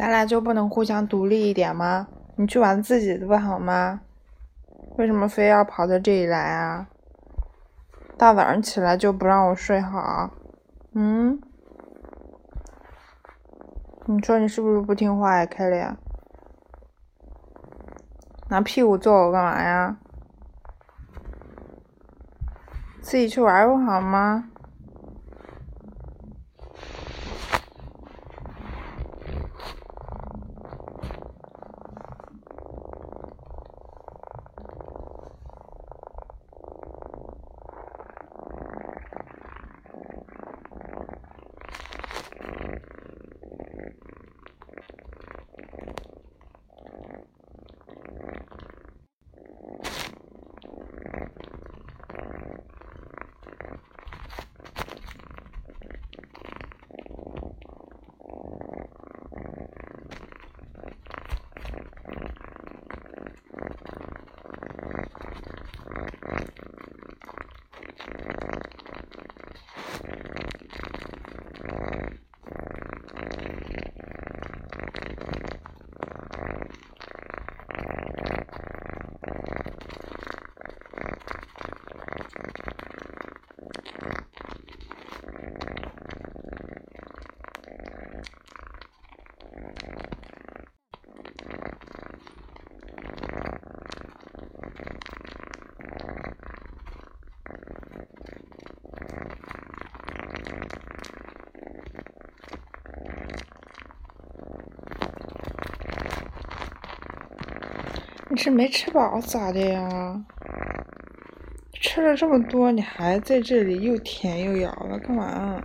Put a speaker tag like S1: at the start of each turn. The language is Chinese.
S1: 咱俩就不能互相独立一点吗？你去玩自己的不好吗？为什么非要跑到这里来啊？大早上起来就不让我睡好，嗯？你说你是不是不听话呀，凯莉？拿屁股坐我干嘛呀？自己去玩不好吗？你是没吃饱咋的呀？吃了这么多，你还在这里又舔又咬的干嘛？